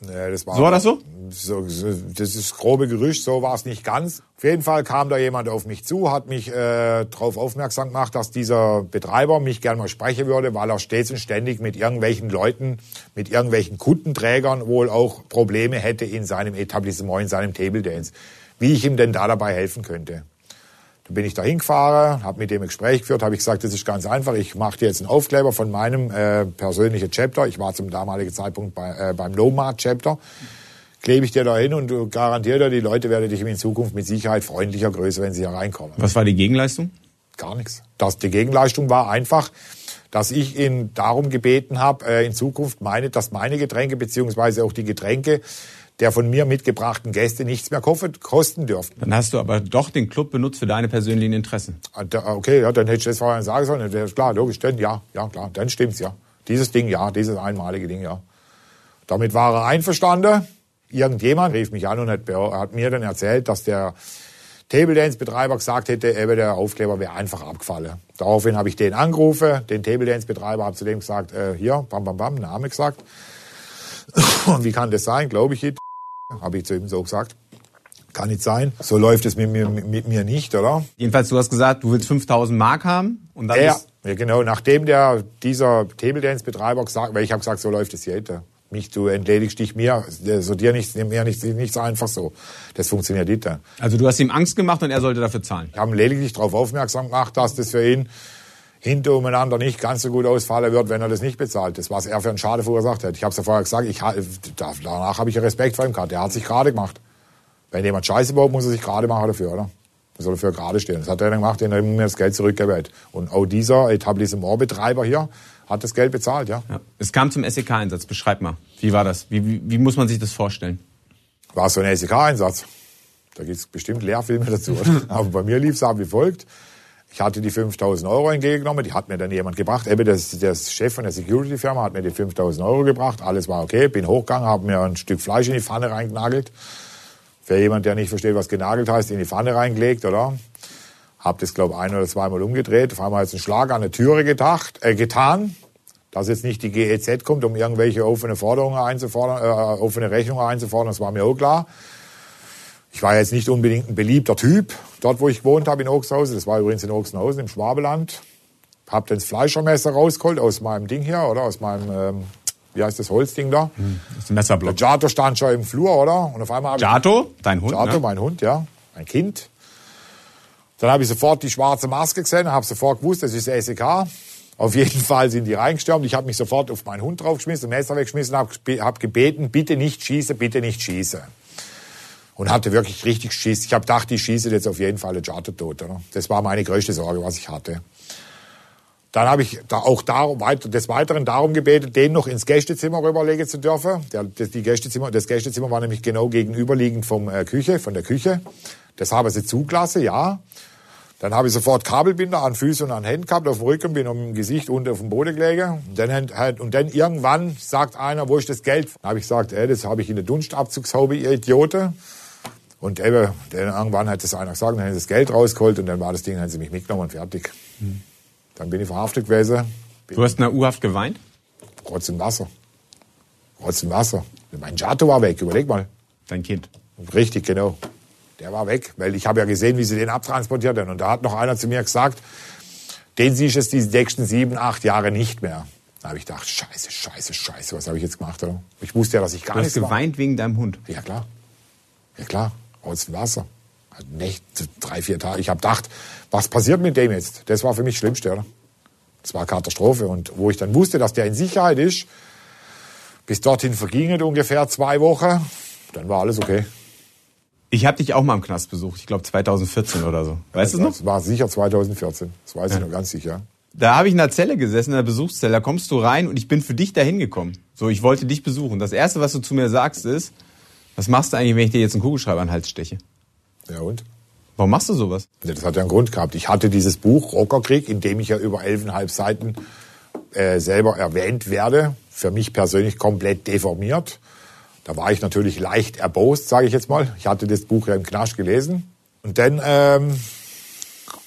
Nee, das war, So war das so? so? Das ist grobe Gerücht, so war es nicht ganz. Auf jeden Fall kam da jemand auf mich zu, hat mich äh, darauf aufmerksam gemacht, dass dieser Betreiber mich gerne mal sprechen würde, weil er stets und ständig mit irgendwelchen Leuten, mit irgendwelchen Kundenträgern wohl auch Probleme hätte in seinem Etablissement, in seinem Table Dance. Wie ich ihm denn da dabei helfen könnte. Dann bin ich da hingefahren, habe mit dem Gespräch geführt, habe ich gesagt, das ist ganz einfach. Ich mache dir jetzt einen Aufkleber von meinem äh, persönlichen Chapter. Ich war zum damaligen Zeitpunkt bei, äh, beim Nomad Chapter. Klebe ich dir da hin und du garantiere dir, die Leute werden dich in Zukunft mit Sicherheit freundlicher grüßen, wenn sie hier reinkommen. Was war die Gegenleistung? Gar nichts. Das, die Gegenleistung war einfach, dass ich ihn darum gebeten habe, äh, in Zukunft meine, dass meine Getränke beziehungsweise auch die Getränke der von mir mitgebrachten Gäste nichts mehr kosten dürften. Dann hast du aber doch den Club benutzt für deine persönlichen Interessen. Ah, Okay, ja, dann hätte ich das vorher sagen sollen. Ist klar, logisch, dann ja, ja, klar, dann stimmt's ja. Dieses Ding, ja, dieses einmalige Ding, ja. Damit war er einverstanden. Irgendjemand rief mich an und hat, hat mir dann erzählt, dass der Table Dance Betreiber gesagt hätte, eben der Aufkleber wäre einfach abgefallen. Daraufhin habe ich den angerufen, den Table Dance Betreiber, habe zu dem gesagt, äh, hier, bam, bam, bam, Name gesagt. [laughs] Und wie kann das sein, glaube ich, habe ich zu ihm so gesagt. Kann nicht sein. So läuft es mit mir, mit mir nicht, oder? Jedenfalls, du hast gesagt, du willst 5000 Mark haben und dann Ja, ist, ja, genau. Nachdem der, dieser Table Dance Betreiber gesagt, weil ich habe gesagt, so läuft es heute. Mich, du entledigst dich mir, so dir nichts, mir nichts, nichts einfach so. Das funktioniert nicht. dann. also du hast ihm Angst gemacht und er sollte dafür zahlen. Ich habe lediglich darauf aufmerksam gemacht, dass das für ihn hinter umeinander nicht ganz so gut ausfallen wird, wenn er das nicht bezahlt. Das, was er für einen Schade verursacht hat. Ich habe es ja vorher gesagt, ich, danach habe ich Respekt vor ihm gehabt. Der hat sich gerade gemacht. Wenn jemand Scheiße baut, muss er sich gerade machen dafür, oder? Er soll dafür gerade stehen. Das hat er dann gemacht, indem er mir das Geld zurückgewählt. Und auch dieser Etablissementbetreiber hier hat das Geld bezahlt, ja. Ja. Es kam zum SEK-Einsatz. Beschreib mal. Wie war das? Wie, wie, wie muss man sich das vorstellen? War so ein SEK-Einsatz. Da gibt's bestimmt Lehrfilme dazu. Oder? [laughs] Aber bei mir lief es ab wie folgt. Ich hatte die 5000 Euro entgegengenommen, die hat mir dann jemand gebracht. Eben das, der Chef von der Security-Firma hat mir die 5000 Euro gebracht. Alles war okay, bin hochgegangen, habe mir ein Stück Fleisch in die Pfanne reingenagelt. Für jemand, der nicht versteht, was genagelt heißt, in die Pfanne reingelegt, oder? Hab das, glaube ein oder zweimal umgedreht. Auf einmal jetzt einen Schlag an der Türe gedacht, äh, getan. Dass jetzt nicht die GEZ kommt, um irgendwelche offene Forderungen einzufordern, äh, offene Rechnungen einzufordern, das war mir auch klar. Ich war jetzt nicht unbedingt ein beliebter Typ, dort wo ich gewohnt habe in Oxhausen. Das war übrigens in Oxenhausen im Schwabeland. Hab dann das Fleischermesser rausgeholt aus meinem Ding hier, oder? Aus meinem, ähm, wie heißt das Holzding da? Das ist ein Der Messerblock. Giato stand schon im Flur, oder? Und auf einmal habe ich Giato, dein Hund, Giato, ne? mein Hund, ja, mein Kind. Dann habe ich sofort die schwarze Maske gesehen, habe sofort gewusst, das ist SEK. Auf jeden Fall sind die reingestürmt. Ich habe mich sofort auf meinen Hund draufgeschmissen, Messer weggeschmissen, habe hab gebeten, bitte nicht schießen, bitte nicht schießen. Und hatte wirklich richtig Schiss. Ich habe gedacht, die schießen jetzt auf jeden Fall den Giato tot. Oder? Das war meine größte Sorge, was ich hatte. Dann habe ich da auch darum, weiter, des Weiteren darum gebetet, den noch ins Gästezimmer rüberlegen zu dürfen. Der, das, die Gästezimmer, das Gästezimmer war nämlich genau gegenüberliegend vom äh, Küche, von der Küche. Das haben sie zugelassen, ja. Dann habe ich sofort Kabelbinder an Füßen und an Händen gehabt, auf dem Rücken, bin im Gesicht und auf dem Boden gelegen. Und dann, und dann irgendwann sagt einer, wo ist das Geld? Dann habe ich gesagt, ey, das habe ich in der Dunstabzugshaube, ihr Idioten. Und eben, dann irgendwann hat das einer gesagt, dann haben sie das Geld rausgeholt und dann war das Ding, dann haben sie mich mitgenommen und fertig. Hm. Dann bin ich verhaftet gewesen. Du hast in der U-Haft geweint? Rotz im Wasser. Rotz im Wasser. Mein Giato war weg, überleg mal. Dein Kind. Richtig, genau. Der war weg, weil ich habe ja gesehen, wie sie den abtransportiert haben. Und da hat noch einer zu mir gesagt, den siehst du jetzt die nächsten sieben, acht Jahre nicht mehr. Da habe ich gedacht, scheiße, scheiße, scheiße, was habe ich jetzt gemacht? Oder? Ich wusste ja, dass ich gar du nichts Du hast geweint war. wegen deinem Hund? Ja, klar. Ja, klar. Aus dem Wasser. Nächte, drei, vier Tage. Ich habe gedacht, was passiert mit dem jetzt? Das war für mich das Schlimmste, oder? Das war Katastrophe. Und wo ich dann wusste, dass der in Sicherheit ist, bis dorthin vergingen ungefähr zwei Wochen, dann war alles okay. Ich habe dich auch mal im Knast besucht, ich glaube 2014 oder so. Weißt du noch? Das war sicher 2014, das weiß ja. ich noch ganz sicher. Da habe ich in der Zelle gesessen, in der Besuchszelle, da kommst du rein und ich bin für dich dahin gekommen. So, ich wollte dich besuchen. Das Erste, was du zu mir sagst, ist, was machst du eigentlich, wenn ich dir jetzt einen Kugelschreiber an den Hals steche? Ja und? Warum machst du sowas? Das hat ja einen Grund gehabt. Ich hatte dieses Buch Rockerkrieg, in dem ich ja über elfeinhalb Seiten äh, selber erwähnt werde, für mich persönlich komplett deformiert. Da war ich natürlich leicht erbost, sage ich jetzt mal. Ich hatte das Buch ja im Knast gelesen. Und dann ähm,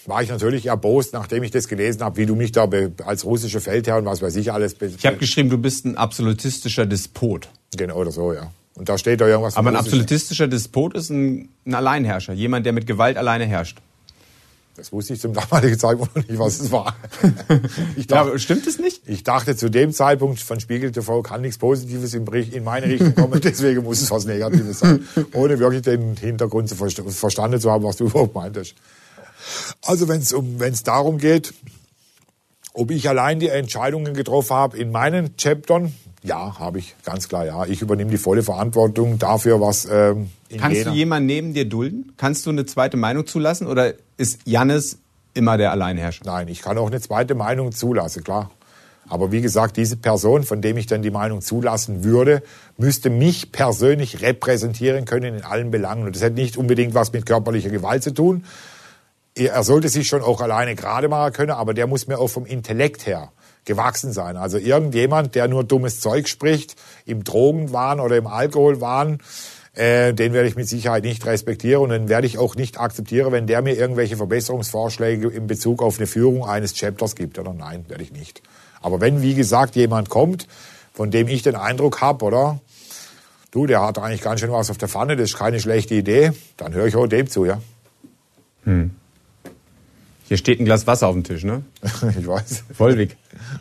war ich natürlich erbost, nachdem ich das gelesen habe, wie du mich da als russische Feldherr und was weiß ich alles... Ich habe geschrieben, du bist ein absolutistischer Despot. Genau, oder so, ja. Und da steht da irgendwas... Aber ein absolutistischer Despot ist ein, ein Alleinherrscher, jemand, der mit Gewalt alleine herrscht. Das wusste ich zum damaligen Zeitpunkt noch nicht, was es war. [laughs] Ich dachte, ja, stimmt es nicht? Ich dachte zu dem Zeitpunkt von Spiegel TV kann nichts Positives in meine Richtung kommen, [laughs] deswegen muss es was Negatives sein, ohne wirklich den Hintergrund zu verstanden zu haben, was du [laughs] überhaupt meintest. Also wenn es um, wenn es darum geht, ob ich allein die Entscheidungen getroffen habe in meinen Chaptern, ja, habe ich, ganz klar, ja. Ich übernehme die volle Verantwortung dafür, was ähm, in Kannst Jena du jemanden neben dir dulden? Kannst du eine zweite Meinung zulassen oder ist Jannis immer der Alleinherrscher? Nein, ich kann auch eine zweite Meinung zulassen, klar. Aber wie gesagt, diese Person, von dem ich dann die Meinung zulassen würde, müsste mich persönlich repräsentieren können in allen Belangen. Und das hat nicht unbedingt was mit körperlicher Gewalt zu tun. Er sollte sich schon auch alleine gerade machen können, aber der muss mir auch vom Intellekt her gewachsen sein. Also irgendjemand, der nur dummes Zeug spricht, im Drogenwahn oder im Alkoholwahn, äh, den werde ich mit Sicherheit nicht respektieren und den werde ich auch nicht akzeptieren, wenn der mir irgendwelche Verbesserungsvorschläge in Bezug auf eine Führung eines Chapters gibt. Oder nein, werde ich nicht. Aber wenn, wie gesagt, jemand kommt, von dem ich den Eindruck habe, oder du, der hat eigentlich ganz schön was auf der Pfanne, das ist keine schlechte Idee, dann höre ich auch dem zu, ja. Hm. Hier steht ein Glas Wasser auf dem Tisch, ne? [laughs] ich weiß. Wolwig.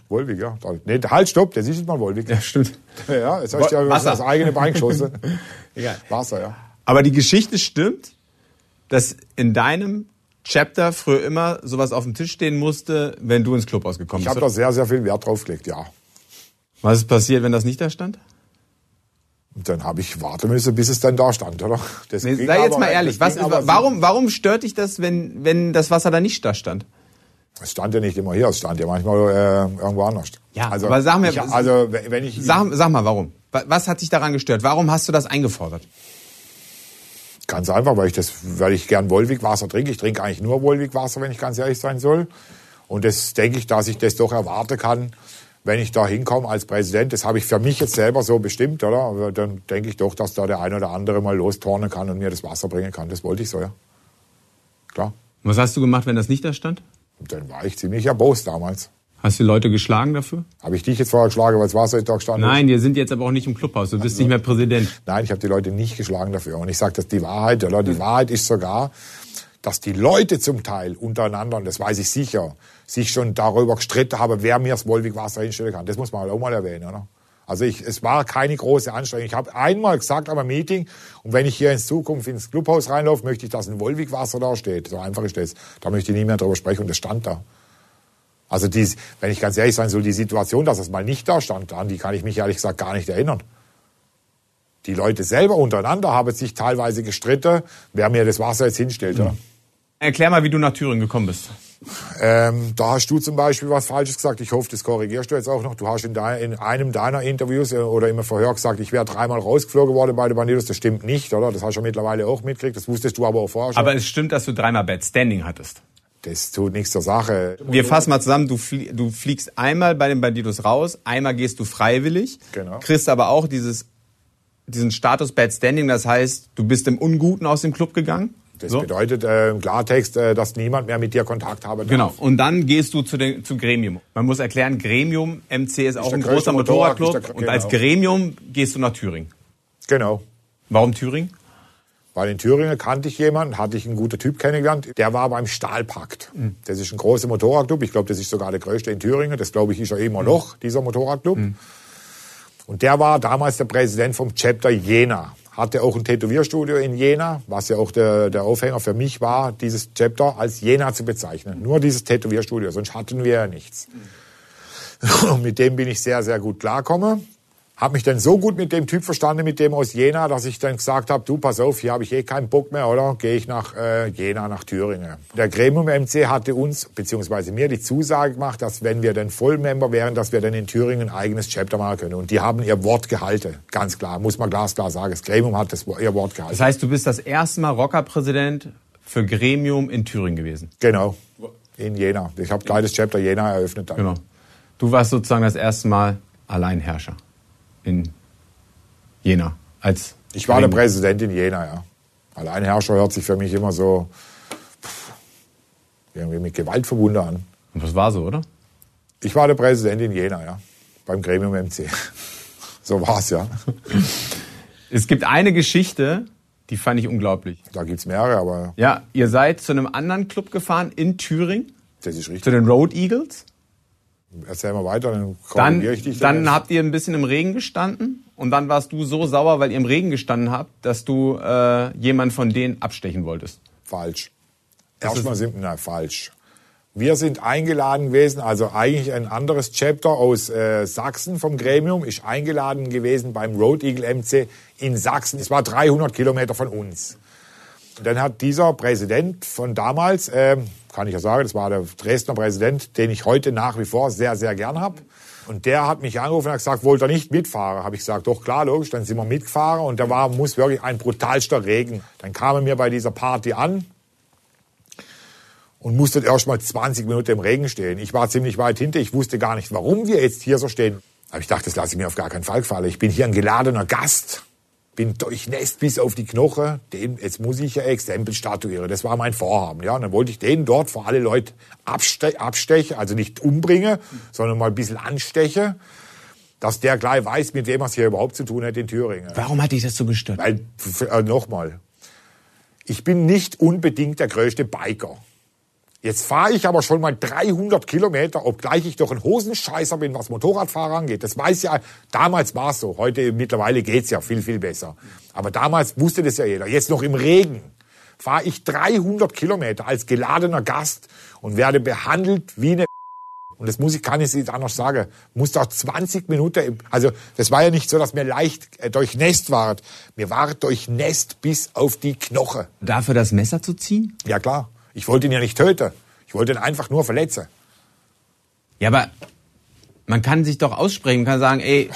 Wolwig, ja. Nee, halt, stopp, der sieht mal Wolwig. Ja, stimmt. Ja, jetzt habe ich ja Wasser. das eigene Bein geschossen. [laughs] Egal. Wasser, ja. Aber die Geschichte stimmt, dass in deinem Chapter früher immer sowas auf dem Tisch stehen musste, wenn du ins Clubhaus gekommen bist. Ich habe da sehr, sehr viel Wert drauf gelegt, ja. Was ist passiert, wenn das nicht da stand? Und dann habe ich warten müssen, bis es dann da stand, oder? Das nee, sei jetzt mal ehrlich, was ist, warum, warum stört dich das, wenn, wenn das Wasser da nicht da stand? Es stand ja nicht immer hier, es stand ja manchmal äh, irgendwo anders. Ja, also, aber sag mir, ich, also wenn ich sag, sag mal, warum? Was hat dich daran gestört? Warum hast du das eingefordert? Ganz einfach, weil ich das, weil ich gern Wolwig-Wasser trinke. Ich trinke eigentlich nur Wolwig-Wasser, wenn ich ganz ehrlich sein soll. Und das denke ich, dass ich das doch erwarten kann, wenn ich da hinkomme als Präsident, das habe ich für mich jetzt selber so bestimmt, oder? Aber dann denke ich doch, dass da der ein oder andere mal lostornen kann und mir das Wasser bringen kann. Das wollte ich so, ja. Klar. Was hast du gemacht, wenn das nicht da stand? Dann war ich ziemlich erbost damals. Hast du Leute geschlagen dafür? Habe ich dich jetzt vorher geschlagen, weil das Wasser da gestanden Nein, wir sind jetzt aber auch nicht im Clubhaus. Du bist also, nicht mehr Präsident. Nein, ich habe die Leute nicht geschlagen dafür. Und ich sage das die Wahrheit, oder? Die Wahrheit ist sogar, dass die Leute zum Teil untereinander, und das weiß ich sicher, sich schon darüber gestritten haben, wer mir das Wolwig-Wasser hinstellen kann. Das muss man halt auch mal erwähnen. Oder? Also ich, es war keine große Anstrengung. Ich habe einmal gesagt am Meeting, und wenn ich hier in Zukunft ins Clubhaus reinlaufe, möchte ich, dass ein Wolwig-Wasser da steht. So einfach ist das. Da möchte ich nie mehr drüber sprechen und das stand da. Also die, wenn ich ganz ehrlich sein soll, die Situation, dass es mal nicht da stand, an die kann ich mich ehrlich gesagt gar nicht erinnern. Die Leute selber untereinander haben sich teilweise gestritten, wer mir das Wasser jetzt hinstellt. Oder? Erklär mal, wie du nach Thüringen gekommen bist. Ähm, da hast du zum Beispiel was Falsches gesagt. Ich hoffe, das korrigierst du jetzt auch noch. Du hast in, dein, in einem deiner Interviews äh, oder immer Verhör gesagt, ich wäre dreimal rausgeflogen worden bei den Bandidos. Das stimmt nicht, oder? Das hast du ja mittlerweile auch mitgekriegt. Das wusstest du aber auch vorher schon. Aber es stimmt, dass du dreimal Bad Standing hattest. Das tut nichts zur Sache. Wir fassen mal zusammen. Du, flie du fliegst einmal bei den Bandidos raus, einmal gehst du freiwillig, Genau. kriegst aber auch dieses, diesen Status Bad Standing. Das heißt, du bist im Unguten aus dem Club gegangen. Das So. bedeutet äh, im Klartext, äh, dass niemand mehr mit dir Kontakt haben darf. Genau. Und dann gehst du zu, den, zu Gremium. Man muss erklären, Gremium MC ist auch ein großer Motorrad- Motorradclub. der- Und als genau. Gremium gehst du nach Thüringen. Genau. Warum Thüringen? Weil in Thüringen kannte ich jemanden, hatte ich einen guten Typ kennengelernt, der war beim Stahlpakt. Das ist ein großer Motorradclub. Ich glaube, das ist sogar der größte in Thüringen. Das glaube ich ist ja immer noch, dieser Motorradclub. Und der war damals der Präsident vom Chapter Jena. Hatte auch ein Tätowierstudio in Jena, was ja auch der, der Aufhänger für mich war, dieses Chapter als Jena zu bezeichnen. Nur dieses Tätowierstudio, sonst hatten wir ja nichts. [laughs] Und mit dem bin ich sehr, sehr gut klarkomme. Hab mich dann so gut mit dem Typ verstanden, mit dem aus Jena, dass ich dann gesagt habe, du pass auf, hier habe ich eh keinen Bock mehr, oder? Gehe ich nach äh, Jena, nach Thüringen. Der Gremium MC hatte uns, beziehungsweise mir, die Zusage gemacht, dass wenn wir dann Vollmember wären, dass wir dann in Thüringen ein eigenes Chapter machen können. Und die haben ihr Wort gehalten, ganz klar, muss man glasklar sagen. Das Gremium hat das, ihr Wort gehalten. Das heißt, du bist das erste Mal Rockerpräsident für Gremium in Thüringen gewesen. genau, in Jena. Ich habe gleich das Chapter Jena eröffnet dann. Genau. Du warst sozusagen das erste Mal Alleinherrscher in Jena als Ich war der. Präsident in Jena, ja. Alleinherrscher hört sich für mich immer so pff, irgendwie mit Gewalt verbunden an. Und das war so, oder? Ich war der Präsident in Jena, ja. Beim Gremium MC. [laughs] So war's, ja. Es gibt eine Geschichte, die fand ich unglaublich. Da gibt's mehrere, aber Ja, ihr seid zu einem anderen Club gefahren in Thüringen, das ist zu richtig. den Road Eagles. Erzähl mal weiter, dann Dann, korrigiere ich dich. dann habt ihr ein bisschen im Regen gestanden und dann warst du so sauer, weil ihr im Regen gestanden habt, dass du äh, jemand von denen abstechen wolltest. Falsch. Erstmal sind, nein, falsch. Wir sind eingeladen gewesen, also eigentlich ein anderes Chapter aus äh, Sachsen vom Gremium ist eingeladen gewesen beim Road Eagle MC in Sachsen. Es war 300 Kilometer von uns. Dann hat dieser Präsident von damals, ähm, kann ich ja sagen, das war der Dresdner Präsident, den ich heute nach wie vor sehr, sehr gern habe. Und der hat mich angerufen und hat gesagt, wollt ihr nicht mitfahren? Habe ich gesagt, doch klar, logisch. Dann sind wir mitgefahren und da war, muss wirklich ein brutalster Regen. Dann kamen wir bei dieser Party an und mussten erst mal 20 Minuten im Regen stehen. Ich war ziemlich weit hinter, ich wusste gar nicht, warum wir jetzt hier so stehen. Aber ich dachte, das lasse ich mir auf gar keinen Fall gefallen. Ich bin hier ein geladener Gast, bin durchnässt bis auf die Knochen. Den, jetzt muss ich ja Exempel statuieren. Das war mein Vorhaben. Ja, und dann wollte ich den dort vor alle Leute abste abstechen, also nicht umbringen, sondern mal ein bisschen anstechen, dass der gleich weiß, mit wem er es hier überhaupt zu tun hat in Thüringen. Warum hat dich das so gestört? Weil, äh, nochmal, ich bin nicht unbedingt der größte Biker. Jetzt fahre ich aber schon mal 300 Kilometer, obgleich ich doch ein Hosenscheißer bin, was Motorradfahrer angeht. Das weiß ja, damals war es so. Heute mittlerweile geht's ja viel, viel besser. Aber damals wusste das ja jeder. Jetzt noch im Regen fahre ich 300 Kilometer als geladener Gast und werde behandelt wie eine [laughs] und das muss ich, kann ich nicht anders sagen, muss doch 20 Minuten, also das war ja nicht so, dass mir leicht äh, durchnässt war. Mir war durchnässt bis auf die Knochen. Dafür das Messer zu ziehen? Ja klar, ich wollte ihn ja nicht töten. Ich wollte ihn einfach nur verletzen. Ja, aber man kann sich doch aussprechen, man kann sagen, ey,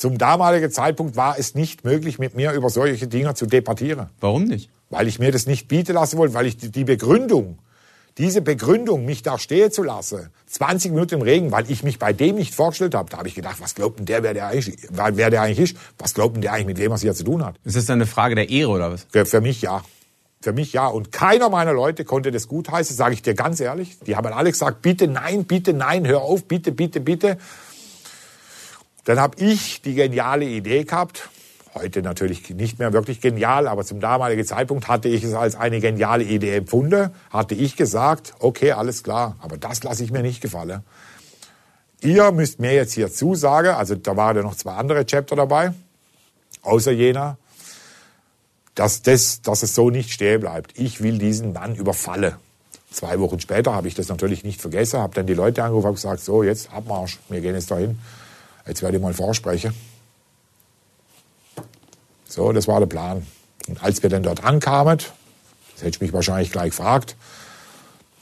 Zum damaligen Zeitpunkt war es nicht möglich, mit mir über solche Dinge zu debattieren. warum nicht? Weil ich mir das nicht bieten lassen wollte, weil ich die, Begründung, diese Begründung, mich da stehen zu lassen, 20 Minuten im Regen, weil ich mich bei dem nicht vorgestellt habe, da habe ich gedacht, was glaubt denn der, wer der eigentlich, wer der eigentlich ist? Was glaubt denn der eigentlich, mit wem er es hier zu tun hat? Ist das dann eine Frage der Ehre oder was? Für mich ja. Für mich ja. Und keiner meiner Leute konnte das gutheißen, sage ich dir ganz ehrlich. Die haben alle gesagt, bitte nein, bitte nein, hör auf, bitte, bitte, bitte. Dann habe ich die geniale Idee gehabt, heute natürlich nicht mehr wirklich genial, aber zum damaligen Zeitpunkt hatte ich es als eine geniale Idee empfunden, hatte ich gesagt, okay, alles klar, aber das lasse ich mir nicht gefallen. Ihr müsst mir jetzt hier zusagen, also da waren ja noch zwei andere Chapter dabei, außer Jena, dass, das, dass es so nicht stehen bleibt. Ich will diesen Mann überfallen. Zwei Wochen später habe ich das natürlich nicht vergessen, habe dann die Leute angerufen und gesagt, so, jetzt Abmarsch, wir gehen jetzt dahin. Jetzt werde ich mal vorsprechen. So, das war der Plan. Und als wir dann dort ankamen, das hätte ich mich wahrscheinlich gleich gefragt,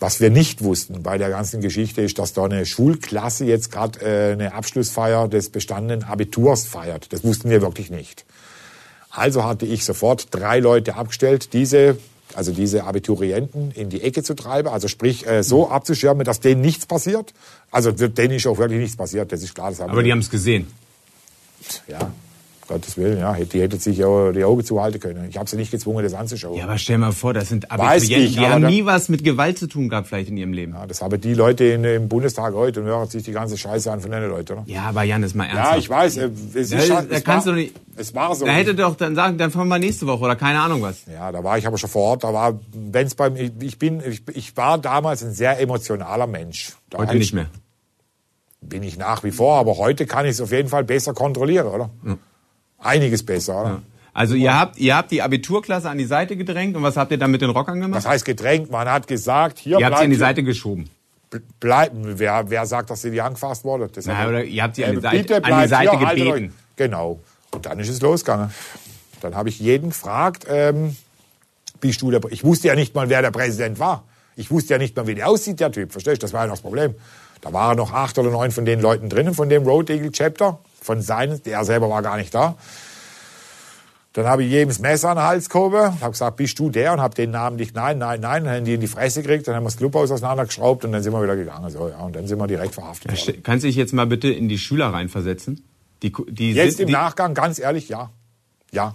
Was wir nicht wussten bei der ganzen Geschichte ist, dass da eine Schulklasse jetzt gerade äh, eine Abschlussfeier des bestandenen Abiturs feiert. Das wussten wir wirklich nicht. Also hatte ich sofort drei Leute abgestellt, diese, also diese Abiturienten in die Ecke zu treiben, also sprich äh, so abzuschirmen, dass denen nichts passiert. Also denen ist auch wirklich nichts passiert, das ist klar. Das Aber die haben es gesehen. Ja, Gottes Willen, ja, die hätte sich ja die Augen zuhalten können. Ich habe sie nicht gezwungen, das anzuschauen. Ja, aber stell mal vor, das sind Abiturienten, die haben nie was mit Gewalt zu tun gehabt vielleicht in ihrem Leben. Ja, das haben die Leute in, im Bundestag heute und hören sich die ganze Scheiße an von den Leuten, oder? Ja, aber Jan, das ist mal ernsthaft. Ja, ich weiß, äh, es, Ja, ist, da es, kannst war, du nicht- es war so. Da hätte doch dann sagen, dann fahren wir nächste Woche oder keine Ahnung was. Ja, da war ich aber schon vor Ort. Da war, wenn's beim, ich, ich bin, ich, ich war damals ein sehr emotionaler Mensch. Da Heute ich- nicht mehr. Bin ich nach wie vor, aber heute kann ich es auf jeden Fall besser kontrollieren, oder? Einiges besser, oder? Also ihr habt, ihr habt die Abiturklasse an die Seite gedrängt und was habt ihr dann mit den Rockern gemacht? Das heißt gedrängt, man hat gesagt, hier ihr habt sie an die Seite geschoben. bleiben. Wer, wer sagt, dass sie die angefasst wurde? Das Na, oder ihr habt sie an die Äh, Seite- an die Seite hier, haltet gebeten. euch. Genau. Und dann ist es losgegangen. Dann habe ich jeden gefragt, ähm, bist du der, ich wusste ja nicht mal, wer der Präsident war. Ich wusste ja nicht mal, wie der aussieht, der Typ. Verstehst du? Das war ja noch das Problem. Da waren noch acht oder neun von den Leuten drinnen, von dem Road Eagle Chapter, von seinen, der selber war gar nicht da. Dann habe ich jedem das Messer an den Hals gehoben, habe gesagt, bist du der? Und habe den Namen nicht, nein, nein, nein. Dann haben die in die Fresse gekriegt, dann haben wir das Clubhaus auseinandergeschraubt und dann sind wir wieder gegangen. So, ja. Und dann sind wir direkt verhaftet worden. St- Kannst du dich jetzt mal bitte in die Schüler reinversetzen? Die, die Jetzt sind, im die, Nachgang, ganz ehrlich, ja. Ja.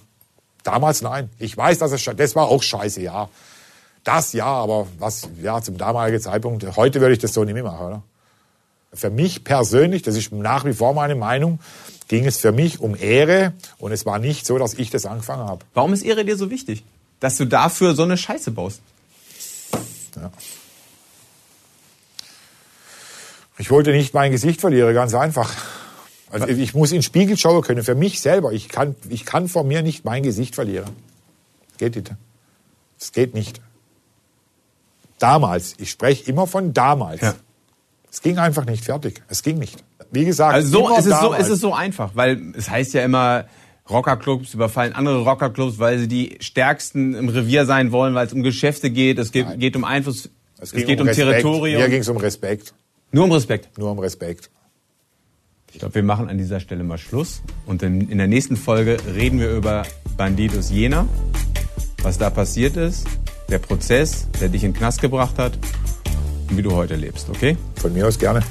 Damals nein. Ich weiß, dass es, das war auch scheiße, ja. Das ja, aber was, ja, zum damaligen Zeitpunkt, heute würde ich das so nicht mehr machen, oder? Für mich persönlich, das ist nach wie vor meine Meinung, ging es für mich um Ehre und es war nicht so, dass ich das angefangen habe. Warum ist Ehre dir so wichtig? Dass du dafür so eine Scheiße baust? Ja. Ich wollte nicht mein Gesicht verlieren, ganz einfach. Also ich muss in den Spiegel schauen können, für mich selber. Ich kann, ich kann vor mir nicht mein Gesicht verlieren. Geht nicht. Das geht nicht. Damals, ich spreche immer von damals. Ja. Es ging einfach nicht fertig. Es ging nicht. Wie gesagt, Also so, es, ist so, damals. es ist so einfach, weil es heißt ja immer, Rockerclubs überfallen andere Rockerclubs, weil sie die stärksten im Revier sein wollen, weil es um Geschäfte geht, es geht, geht um Einfluss, es, ging geht um, Respekt. Territorium. Hier ging es um Respekt. Nur um Respekt. Nur um Respekt. Ich glaube, wir machen an dieser Stelle mal Schluss. Und in, in der nächsten Folge reden wir über Bandidos Jena, was da passiert ist, der Prozess, der dich in den Knast gebracht hat wie du heute lebst, okay? Von mir aus gerne.